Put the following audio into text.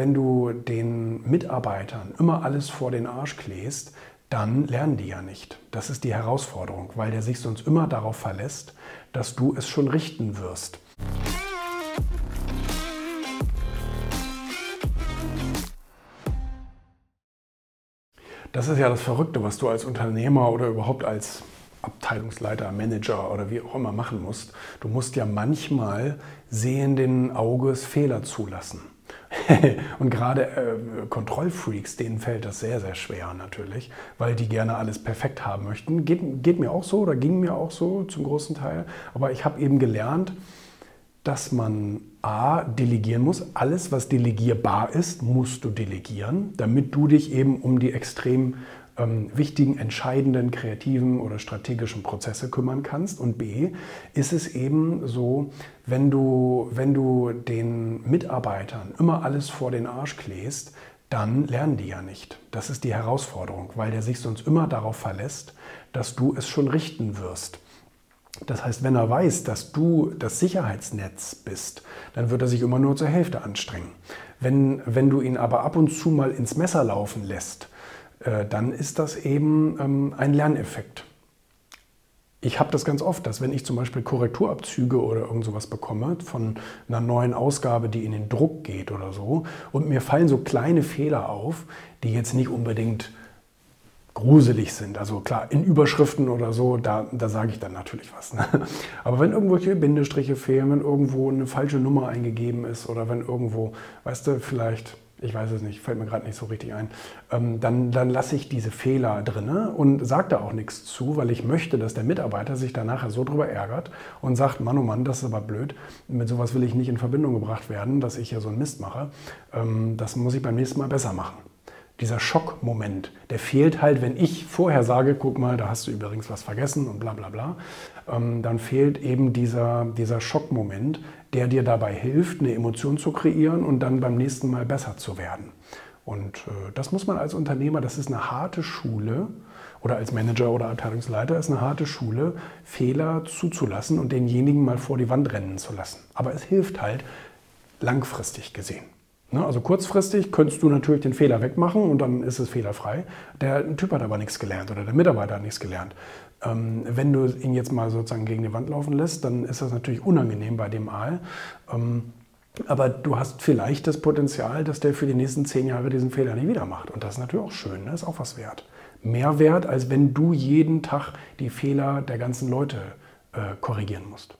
wenn du den Mitarbeitern immer alles vor den Arsch kläst, dann lernen die ja nicht. Das ist die Herausforderung, weil der sich sonst immer darauf verlässt, dass du es schon richten wirst. Das ist ja das Verrückte, was du als Unternehmer oder überhaupt als Abteilungsleiter, Manager oder wie auch immer machen musst. Du musst ja manchmal sehenden Auges Fehler zulassen. und gerade äh, Kontrollfreaks, denen fällt das sehr, sehr schwer natürlich, weil die gerne alles perfekt haben möchten. Geht, geht mir auch so oder ging mir auch so zum großen Teil. Aber ich habe eben gelernt, dass man A, delegieren muss. Alles, was delegierbar ist, musst du delegieren, damit du dich eben um die extrem ähm, wichtigen, entscheidenden, kreativen oder strategischen Prozesse kümmern kannst. Und B, ist es eben so, wenn du, wenn du den Mitarbeitern immer alles vor den Arsch kläst, dann lernen die ja nicht. Das ist die Herausforderung, weil der sich sonst immer darauf verlässt, dass du es schon richten wirst. Das heißt, wenn er weiß, dass du das Sicherheitsnetz bist, dann wird er sich immer nur zur Hälfte anstrengen. Wenn, wenn du ihn aber ab und zu mal ins Messer laufen lässt, dann ist das eben ähm, ein Lerneffekt. Ich habe das ganz oft, dass wenn ich zum Beispiel Korrekturabzüge oder irgend sowas bekomme von einer neuen Ausgabe, die in den Druck geht oder so, und mir fallen so kleine Fehler auf, die jetzt nicht unbedingt gruselig sind. Also klar, in Überschriften oder so, da, da sage ich dann natürlich was. Ne? Aber wenn irgendwelche Bindestriche fehlen, wenn irgendwo eine falsche Nummer eingegeben ist oder wenn irgendwo, weißt du, vielleicht ich weiß es nicht, fällt mir gerade nicht so richtig ein, ähm, dann, dann lasse ich diese Fehler drin und sage da auch nichts zu, weil ich möchte, dass der Mitarbeiter sich da nachher so drüber ärgert und sagt, Mann, oh Mann, das ist aber blöd, mit sowas will ich nicht in Verbindung gebracht werden, dass ich hier so einen Mist mache. Ähm, das muss ich beim nächsten Mal besser machen dieser Schockmoment, der fehlt halt, wenn ich vorher sage, guck mal, da hast du übrigens was vergessen und bla bla bla, ähm, dann fehlt eben dieser, dieser Schockmoment, der dir dabei hilft, eine Emotion zu kreieren und dann beim nächsten Mal besser zu werden. Und äh, das muss man als Unternehmer, das ist eine harte Schule, oder als Manager oder Abteilungsleiter ist eine harte Schule, Fehler zuzulassen und denjenigen mal vor die Wand rennen zu lassen. Aber es hilft halt langfristig gesehen. Ne, also kurzfristig könntest du natürlich den Fehler wegmachen und dann ist es fehlerfrei. Der Typ hat aber nichts gelernt oder der Mitarbeiter hat nichts gelernt. Ähm, wenn du ihn jetzt mal sozusagen gegen die Wand laufen lässt, dann ist das natürlich unangenehm bei dem Aal. Ähm, aber du hast vielleicht das Potenzial, dass der für die nächsten zehn Jahre diesen Fehler nie wieder macht. Und das ist natürlich auch schön, das ne? ist auch was wert. Mehr wert, als wenn du jeden Tag die Fehler der ganzen Leute äh, korrigieren musst.